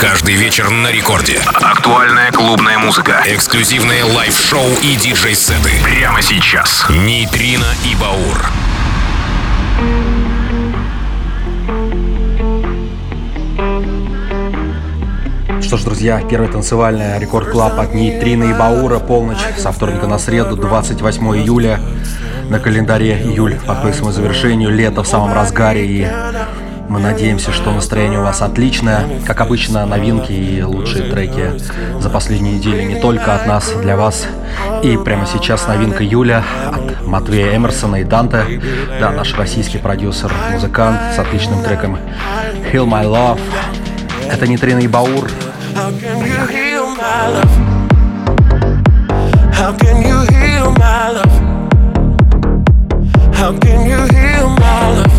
Каждый вечер на рекорде. Актуальная клубная музыка. Эксклюзивные лайв-шоу и диджей-сеты. Прямо сейчас. Нейтрино и Баур. Что ж, друзья, первая танцевальная рекорд клаб от Нейтрина и Баура. Полночь со вторника на среду, 28 июля. На календаре июль подходит к своему завершению. Лето в самом разгаре и мы надеемся, что настроение у вас отличное. Как обычно, новинки и лучшие треки за последнюю неделю не только от нас, для вас. И прямо сейчас новинка Юля от Матвея Эмерсона и Данте. Да, наш российский продюсер, музыкант с отличным треком Heal My Love. Это не Трина и Баур. How can you heal my love? How can you heal my love?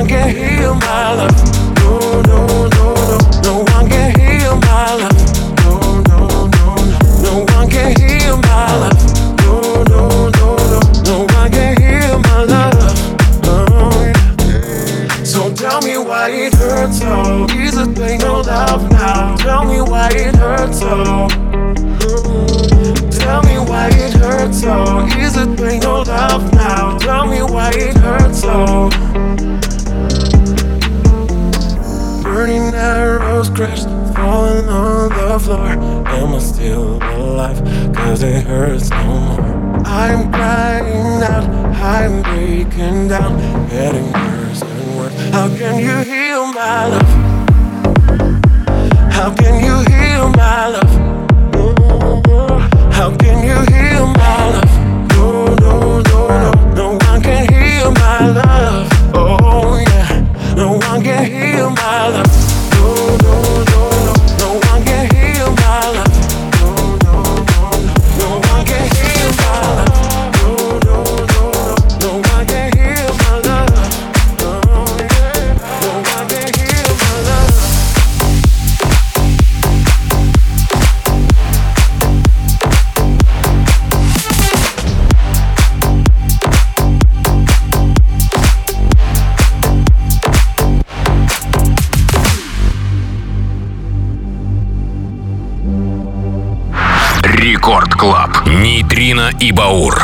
One can heal my love. No, no, no, no. No one can heal my love. No, no, no, no. No one can heal my love. No, no, no, no. No one can heal my love. Oh. So tell me why it hurts so. Is it pain or love now? Tell me why it hurts so. Tell me why it hurts so. Is it pain or love now? Tell me why it hurts so. Burning arrows crashed, falling on the floor. Am I still alive? Cause it hurts no more. I'm crying out, I'm breaking down, getting worse and worse. How can you heal my love? How can you heal my love? И Баур.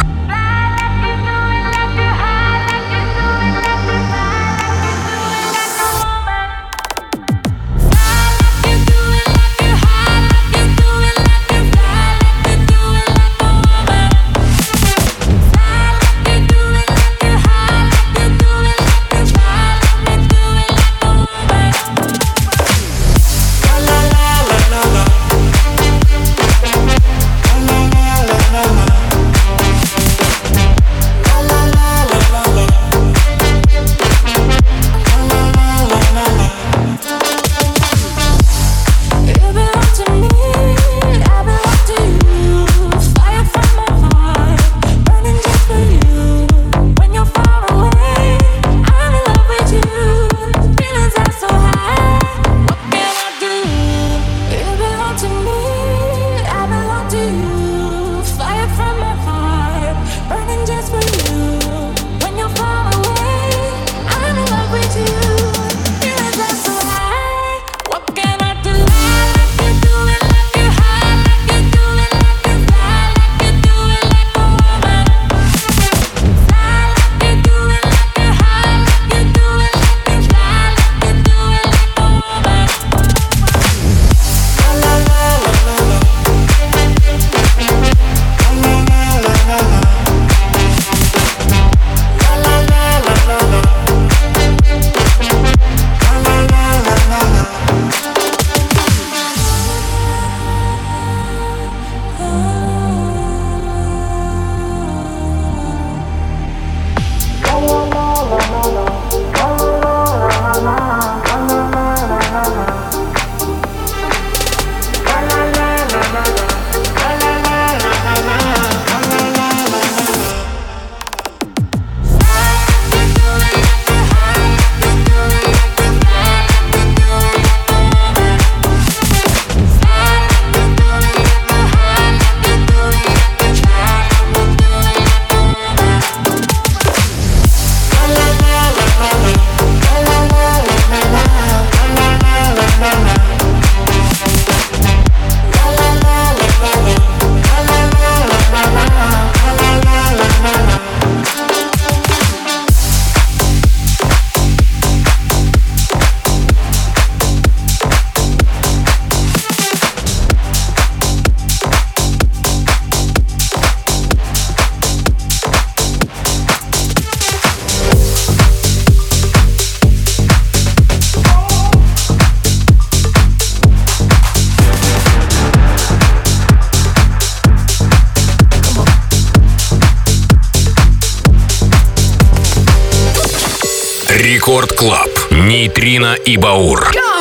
Рекорд Клаб. Нейтрино и Баур. Go!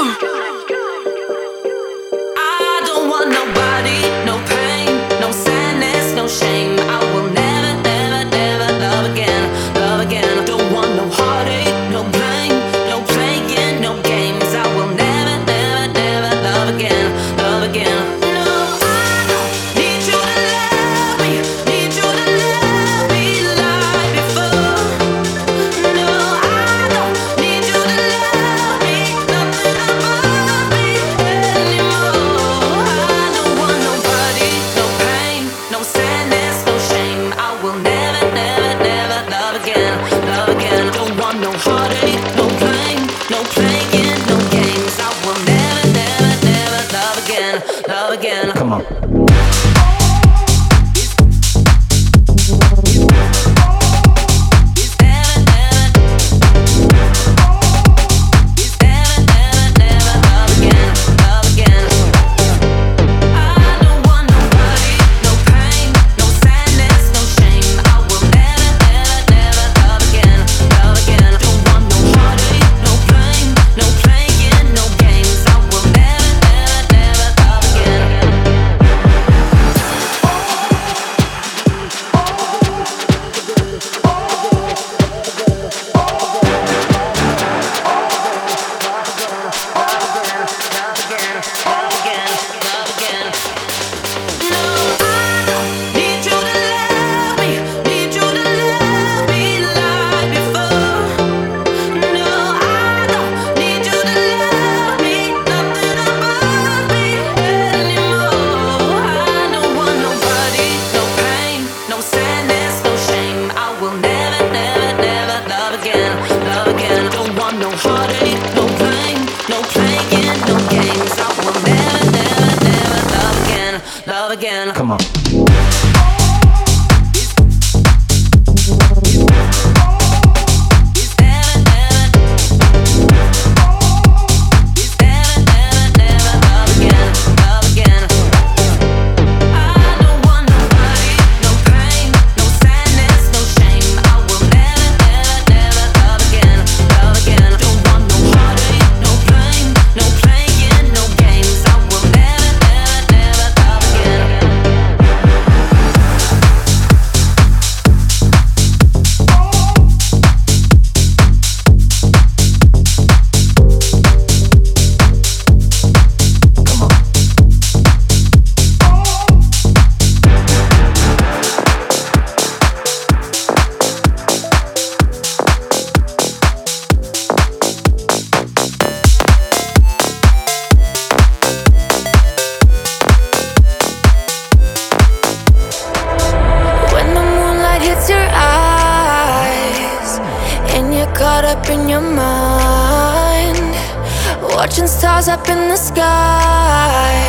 Fortune stars up in the sky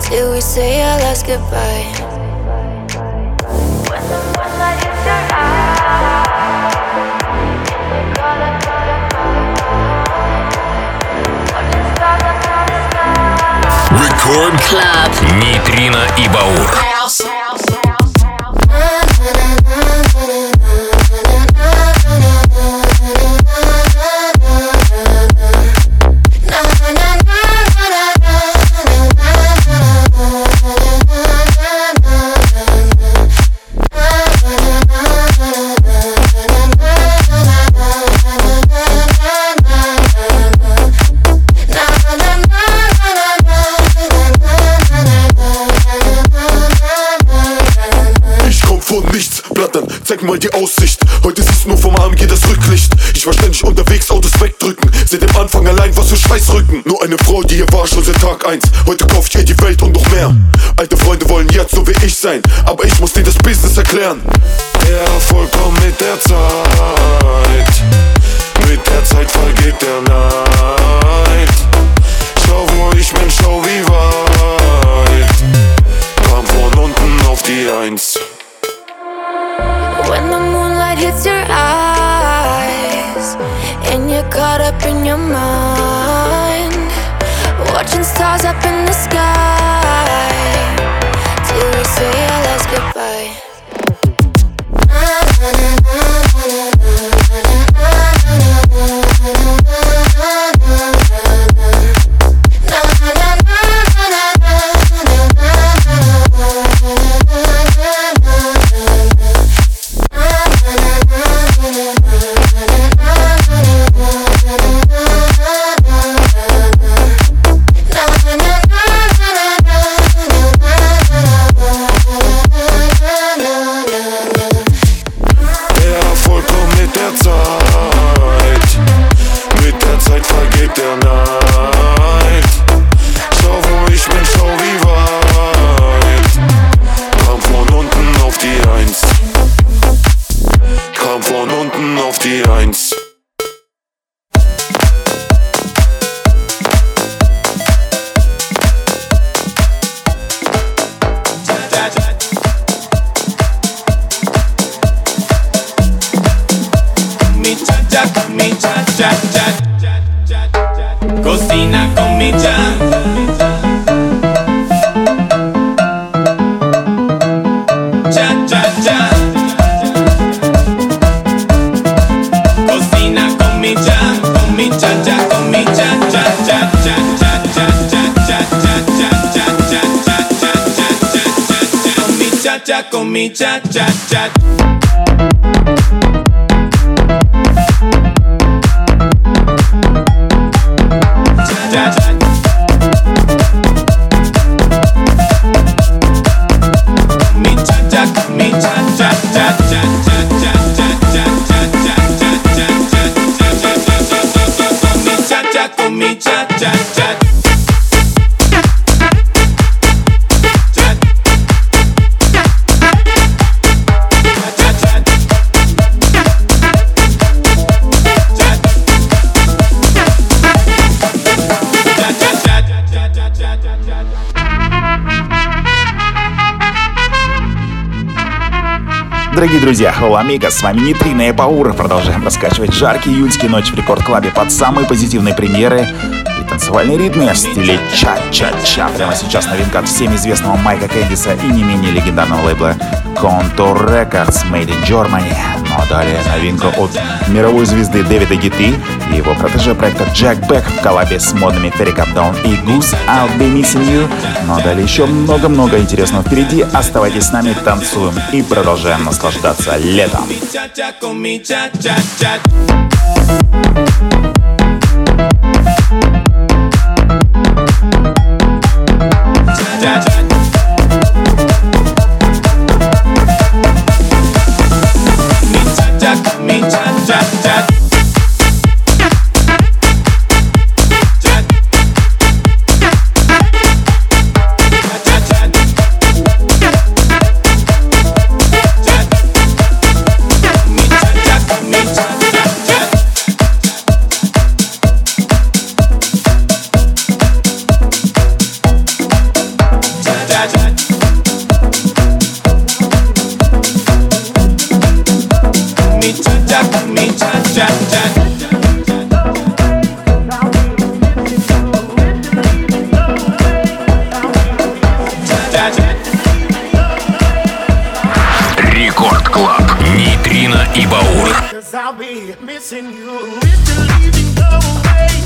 Till we say our last goodbye When the moonlight hits your eyes In the color, color, color Fortune stars up in the sky Record Club Нейтрино и Баур Eltern, zeig mal die Aussicht. Heute siehst du nur vom AMG das Rücklicht. Ich war ständig unterwegs, Autos wegdrücken. Seit dem Anfang allein, was für Schweißrücken. Nur eine Frau, die hier war schon seit Tag 1. Heute kauf ich ihr die Welt und noch mehr. Alte Freunde wollen jetzt so wie ich sein, aber ich muss denen das Business erklären. Der Erfolg kommt mit der Zeit. Mit der Zeit vergeht der Neid. Schau, wo ich bin, schau, wie weit. Komm von unten auf die Eins. When the moonlight hits your eyes And you're caught up in your mind Watching stars up in the sky Till we say our last goodbye. cha cha. Дорогие друзья, Hello Amigos, с вами Нитрина и Баура. Продолжаем раскачивать жаркие июльские ночи в рекорд-клабе под самые позитивные премьеры и танцевальные ритмы в стиле ча-ча-ча. Прямо сейчас новинка от всем известного Майка Кэндиса и не менее легендарного лейбла Contour Records Made in Germany. Ну а далее новинка от мировой звезды Дэвида Гитты и его протеже проекта Джек Бэк в коллабе с модными Terry Down и Goose I'll Be Missing You. Но далее еще много-много интересного впереди. Оставайтесь с нами, танцуем и продолжаем наслаждаться летом. Thank you Cause I'll be missing you. Mr. Leaving, go.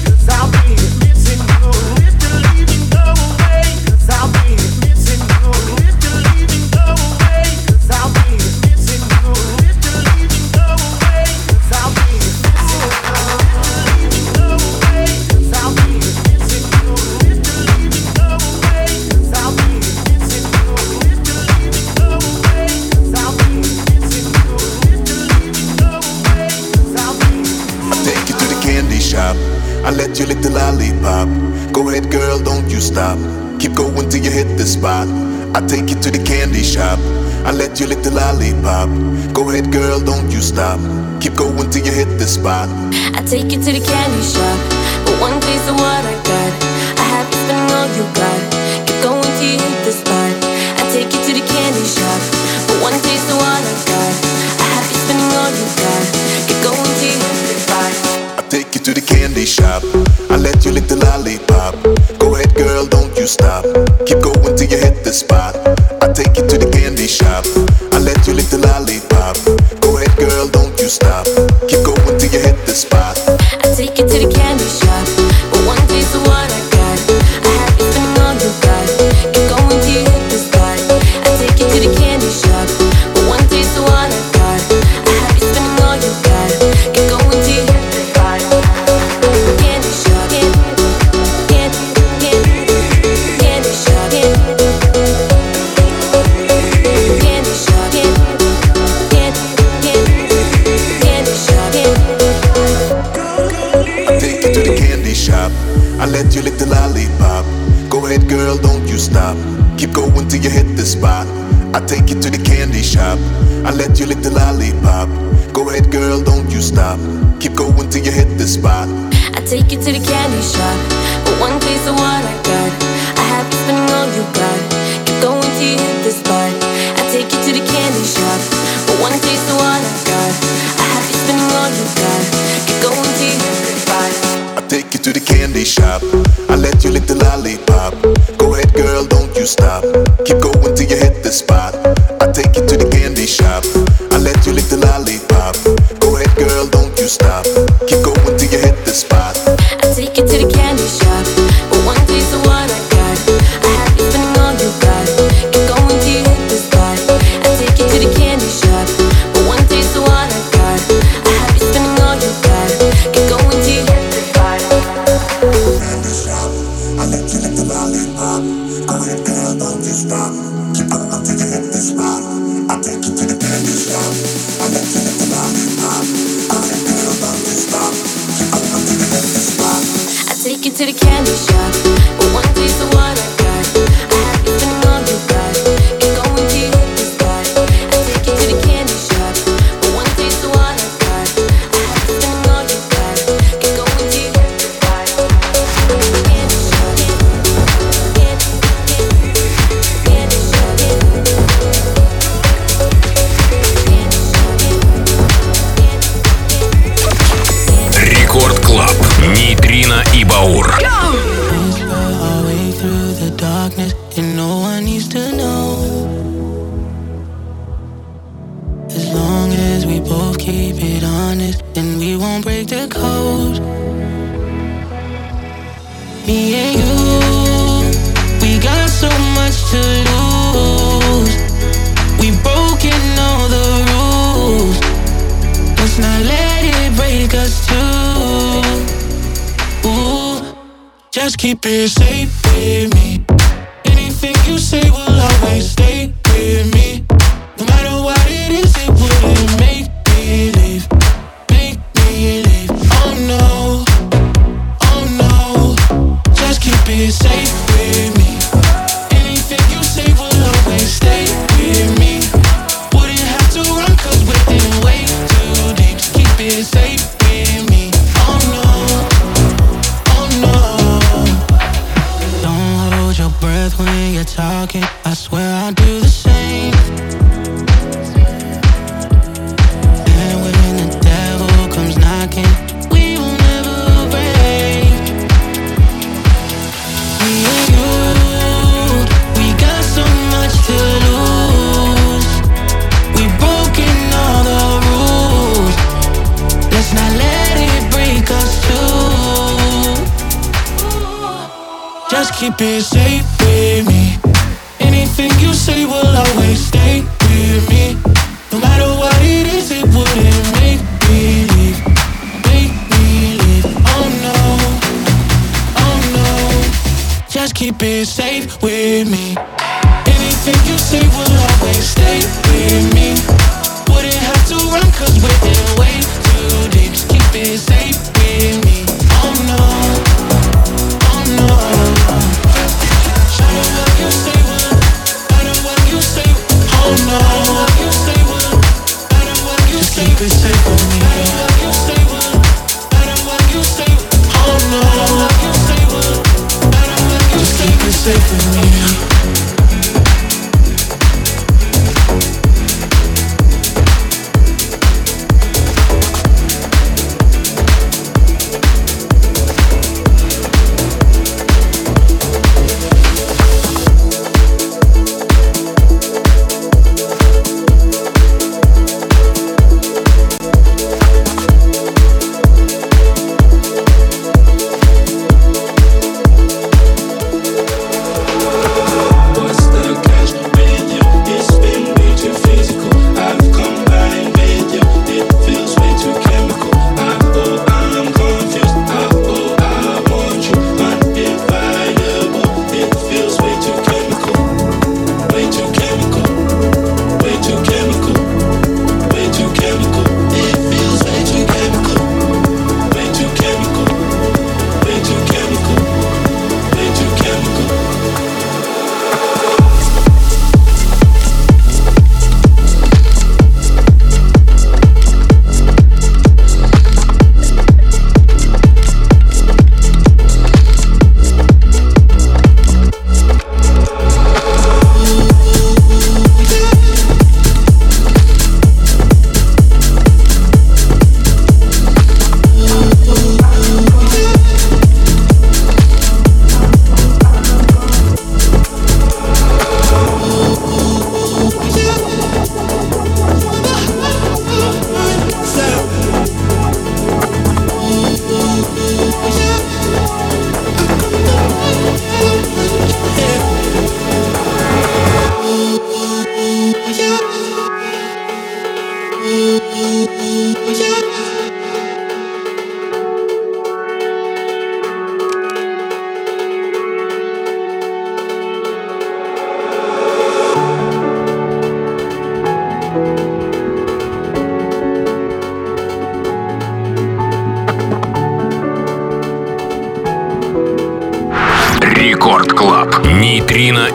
Cause I'll be missing you. Mr. Leaving, go I'll be don't you stop. Keep going till you hit the spot. I take you to the candy shop. I let you lick the lollipop. Go ahead, girl, don't you stop. Keep going till you hit the spot. I take you to the candy shop. But one taste of what I got. I have to spend all you got. Keep going till you hit the spot. I take you to the candy shop. But one taste of what I got. I have to spend all you got. Keep going till you hit the spot. I take you to the candy shop. I let you lick the lollipop Girl, don't you stop. Keep going till you hit the spot. shop. I let you lick the lollipop. Go ahead, girl, don't you stop. Keep going till you hit the spot. I take you to the candy shop. I let you lick the lollipop. Go ahead, girl, don't you stop. Keep going till you hit the spot. I take you to the candy shop. But one taste of what I got, I have you spending all you got. Keep going till you hit the spot. I take you to the candy shop. But one taste of what I got, I have you spending all you got. Keep going till you hit the spot take you to the candy shop. I let you lick the lollipop. Go ahead, girl, don't you stop. Keep going till you hit the spot. darkness, and no one needs to know. As long as we both keep it honest, and we won't break the code. Me and you, we got so much to lose. We've broken all the rules. Let's not let it break us too. Ooh. Just keep it safe, baby you say will always stay with me.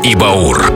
И Баур.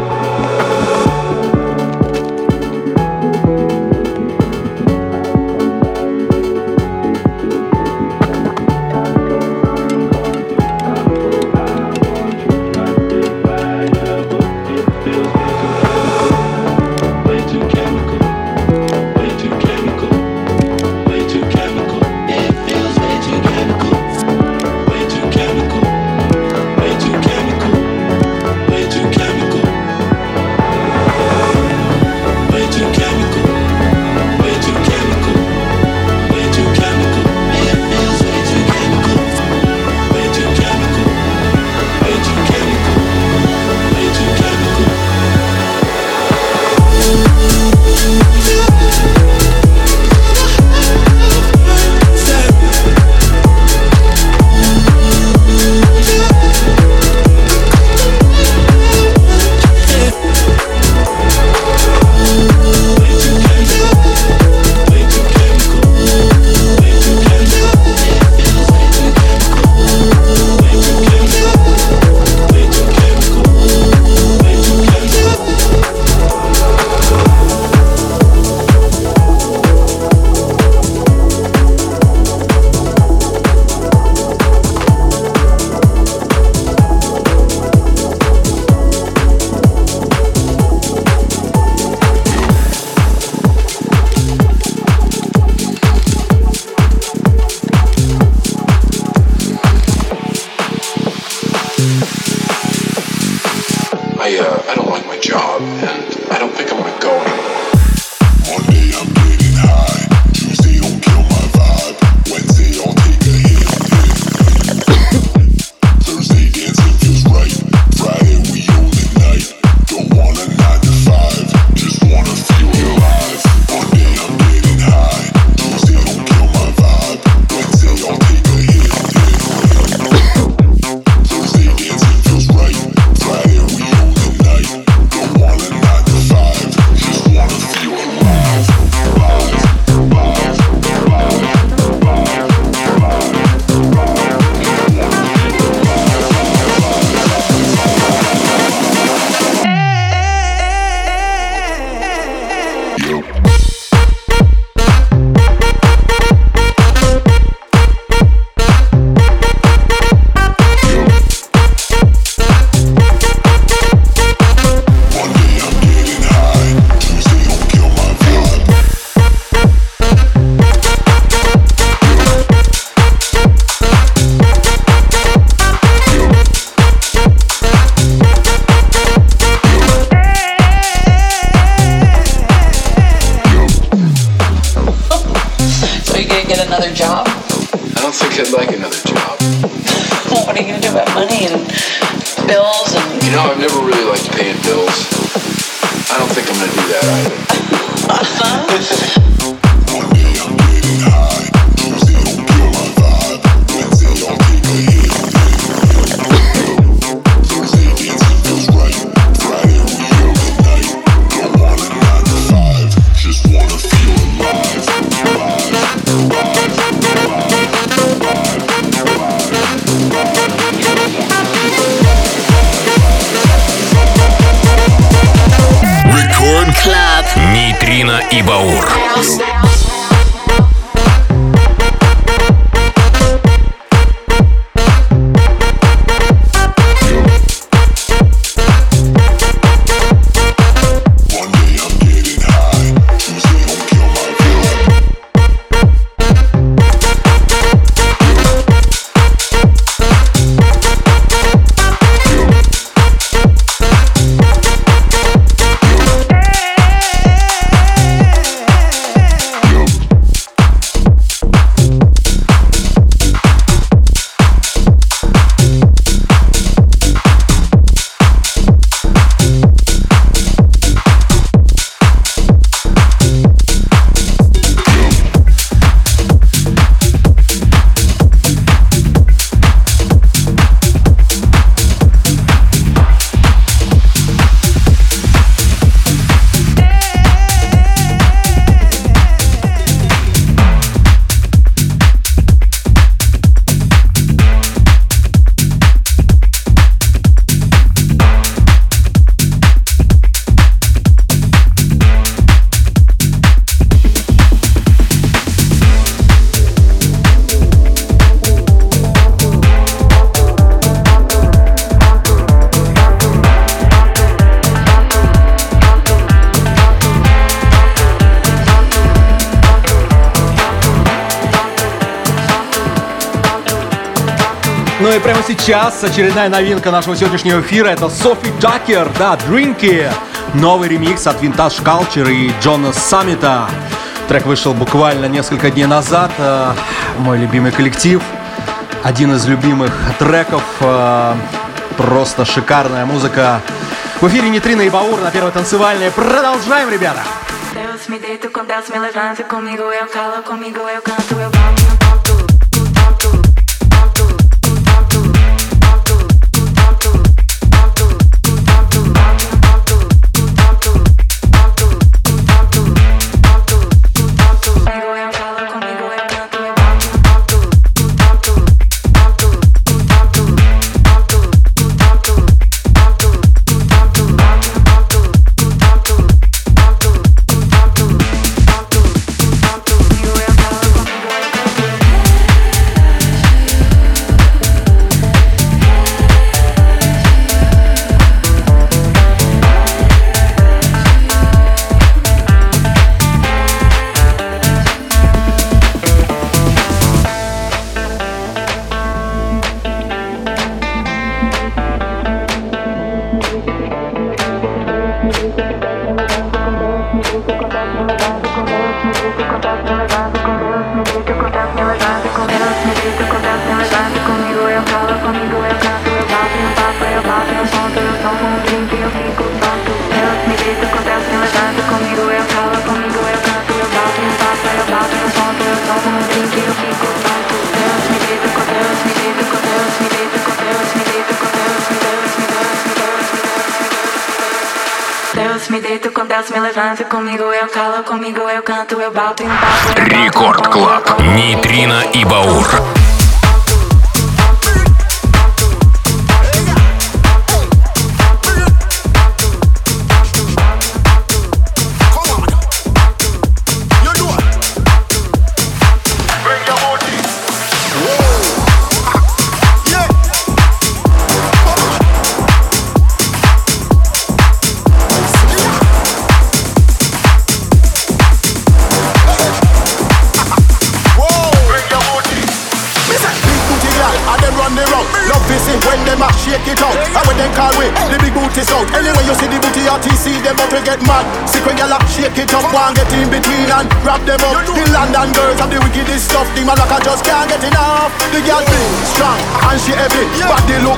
Сейчас очередная новинка нашего сегодняшнего эфира это Софи Такер, да, Дринки. Новый ремикс от Vintage Culture и Джона Саммита. Трек вышел буквально несколько дней назад. Э, мой любимый коллектив. Один из любимых треков. Э, просто шикарная музыка. В эфире Нитрина и Баур на первой танцевальной. Продолжаем, ребята! Deus me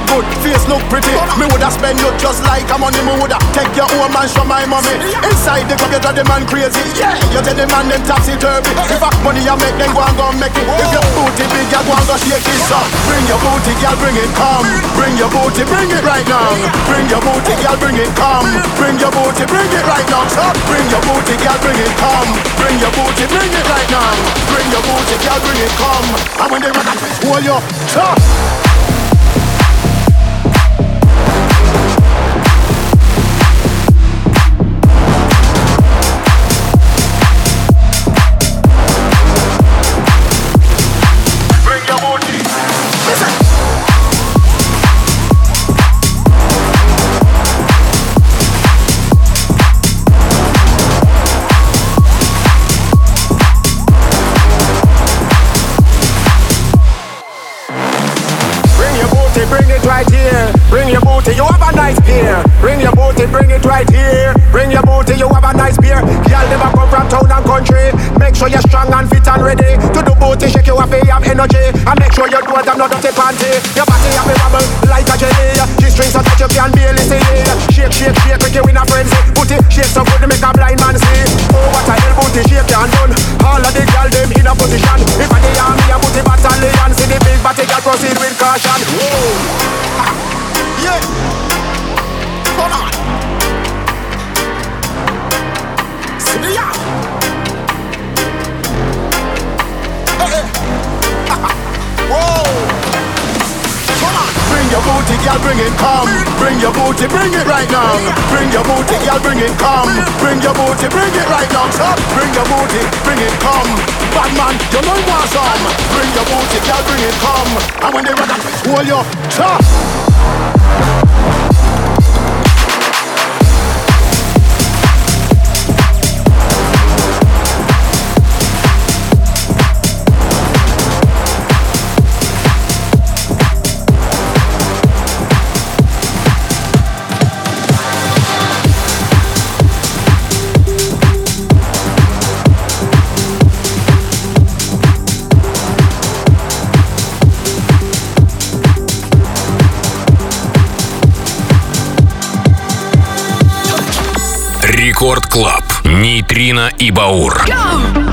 good, face look pretty. Me woulda spend you just like a money. Me woulda take your home and show my mommy. Inside the club you drive the man crazy. Yeah, you tell the man them topsy turvy. If I money you make, then go and go make it. If your booty big, you go and go shake it up. Bring your booty, girl, bring it, come. Bring your booty, bring it right now. Bring your booty, girl, bring it, come. Bring your booty, bring it right now. So bring your booty, girl, bring it, come. Bring your booty, bring it right now. Bring your booty, girl, bring it, come. And when they run, hold you, stop. country. Make sure you're strong and fit and ready to do booty, shake your waffle, have energy, and make sure your doors have no dirty panty. Your body have a bubble like a jelly. She strings so that you can barely see. Shake, shake, shake, make you in a frenzy. Booty shake so good to make a blind man see. Oh, what a hell booty shake can done. All of the girl them in a position. If I the army a booty battalion, see the big body girl proceed with caution. Whoa. Yeah. Come on. See ya. Bring your booty, girl, bring it, come. Bring your booty, bring it right now. Bring your booty, girl, bring it, come. Bring your booty, bring it right now. Stop. Bring your booty, bring it, come. Bad man, you know you want some. Bring your booty, girl, bring it, come. And when they rock, hold your top. Рекорд Клаб. Нейтрино и Баур. Go!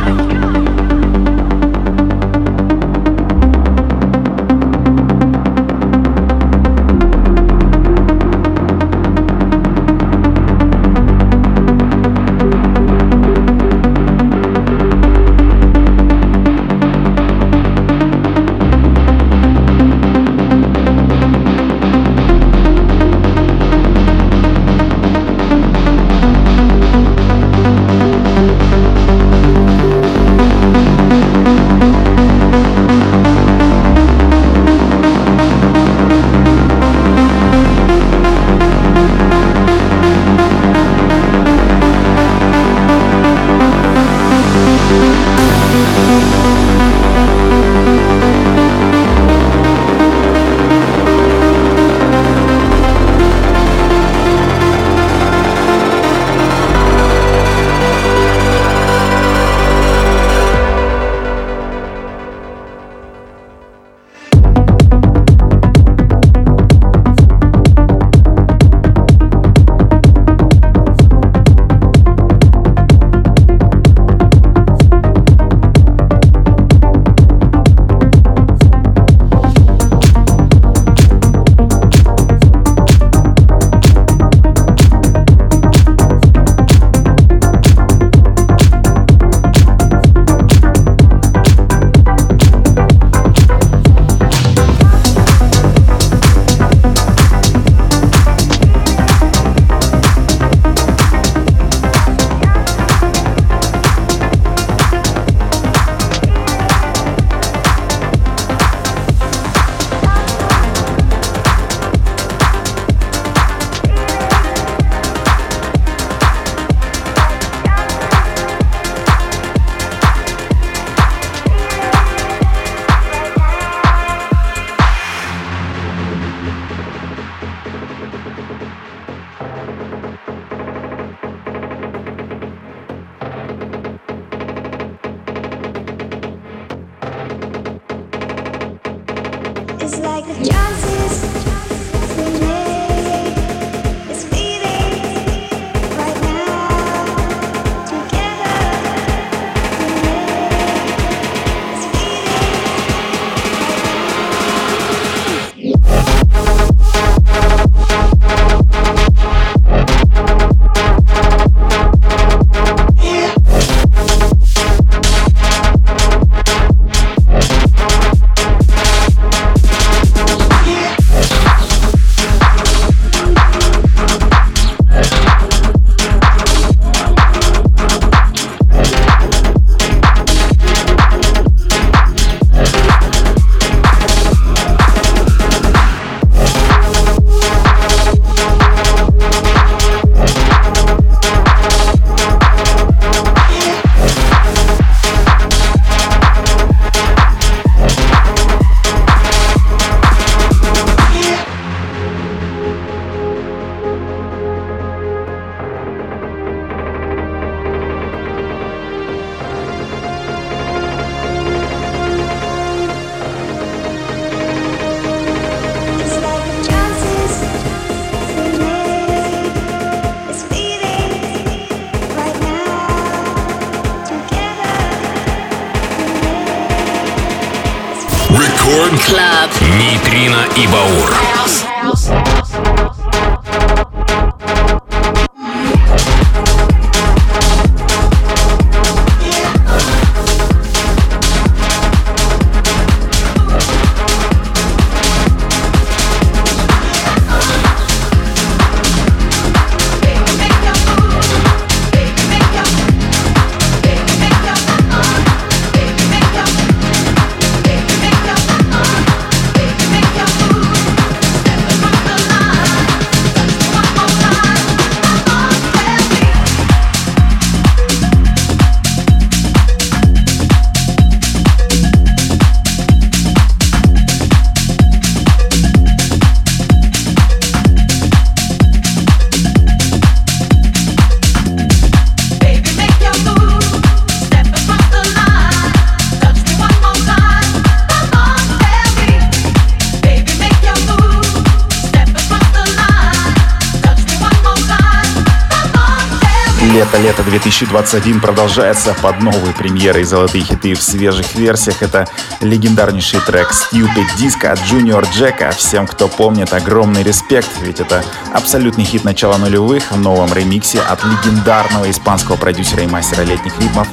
Лето-лето 2021 продолжается под новые премьеры и золотые хиты в свежих версиях. Это легендарнейший трек Stupid Disco от Junior Джека. Всем, кто помнит, огромный респект, ведь это абсолютный хит начала нулевых в новом ремиксе от легендарного испанского продюсера и мастера летних ритмов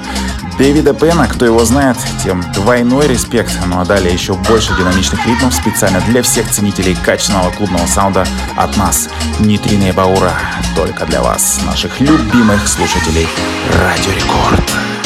Дэвида Пена, кто его знает, тем двойной респект. Ну а далее еще больше динамичных ритмов специально для всех ценителей качественного клубного саунда от нас. Нитрина Баура только для вас, наших любимых слушателей Радио Рекорд.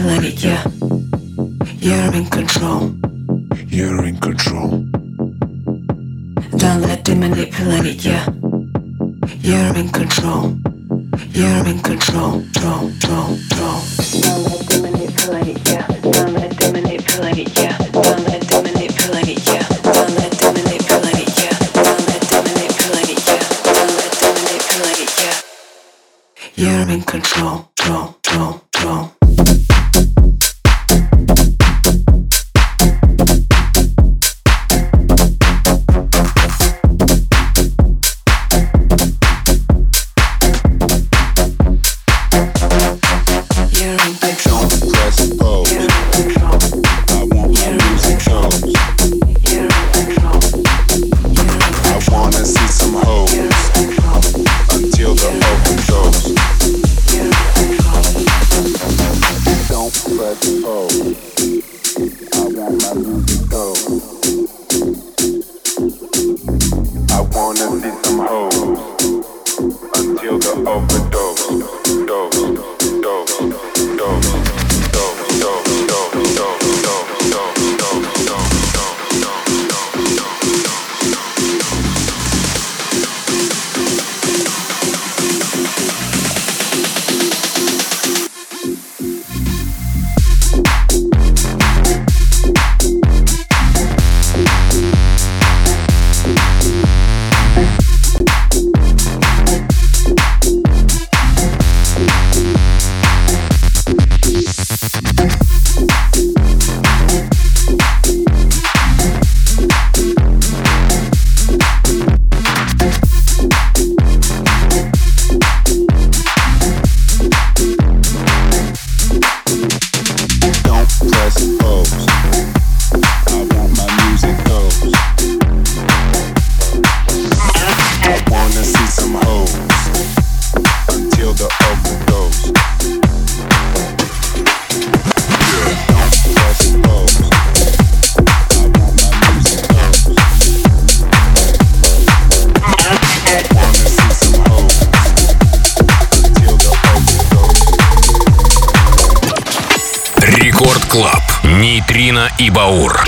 I yeah. You're in control. You're in control. Don't let them manipulate it, yeah. You're in control. You're in control, control, control. и Баур.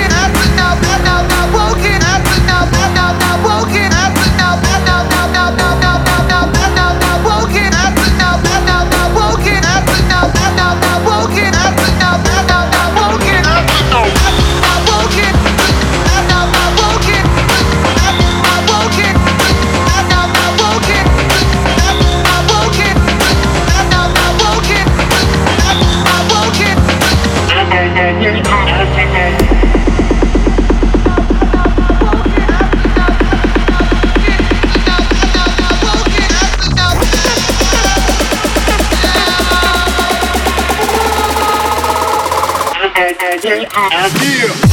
un.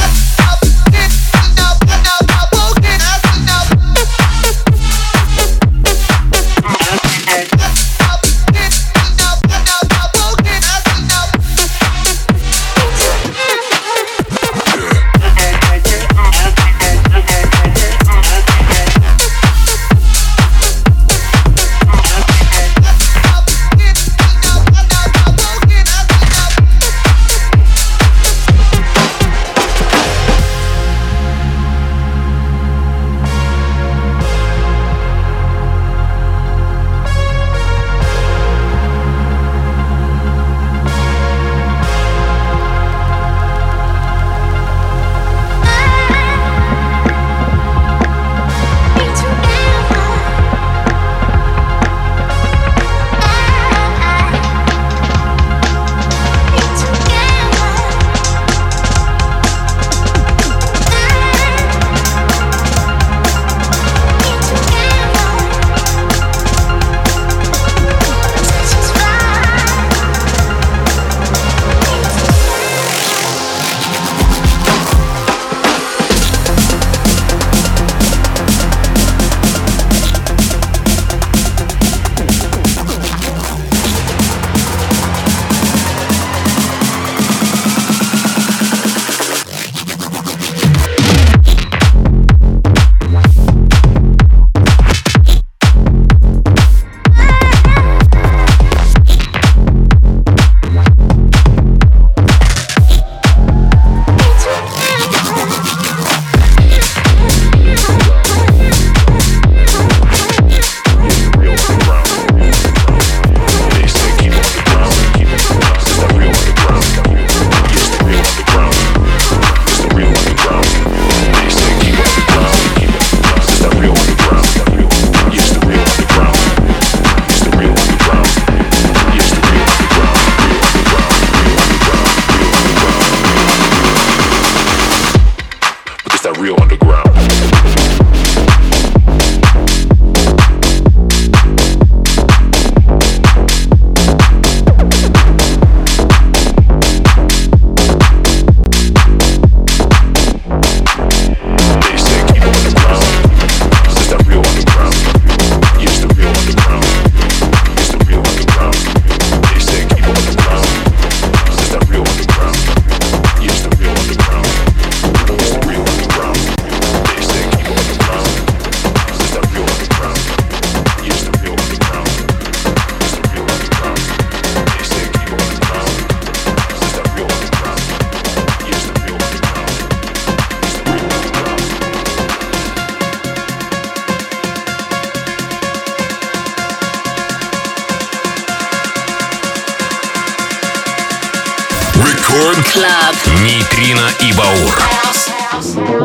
Лена и Баур.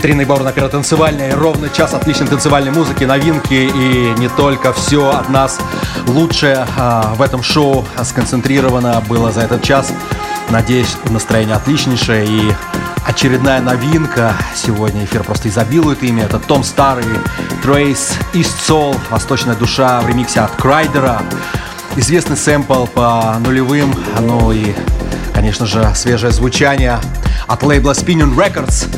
Нейтринный Баур на первой танцевальной. Ровно час отличной танцевальной музыки, новинки и не только все от нас лучшее а, в этом шоу сконцентрировано было за этот час. Надеюсь, настроение отличнейшее и очередная новинка. Сегодня эфир просто изобилует ими. Это Том Старый, Трейс, East Soul, Восточная душа в ремиксе от Крайдера. Известный сэмпл по нулевым, ну и, конечно же, свежее звучание от лейбла Spinning Records.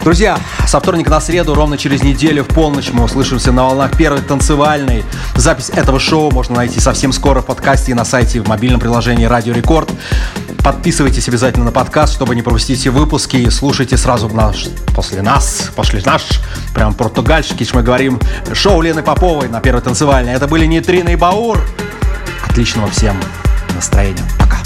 Друзья, со вторника на среду, ровно через неделю в полночь мы услышимся на волнах первой танцевальной. Запись этого шоу можно найти совсем скоро в подкасте и на сайте в мобильном приложении Радио Рекорд. Подписывайтесь обязательно на подкаст, чтобы не пропустить все выпуски и слушайте сразу наш, после нас, после наш, прям португальский, мы говорим, шоу Лены Поповой на первой танцевальной. Это были Нейтрина и Баур. Отличного всем настроения. Пока.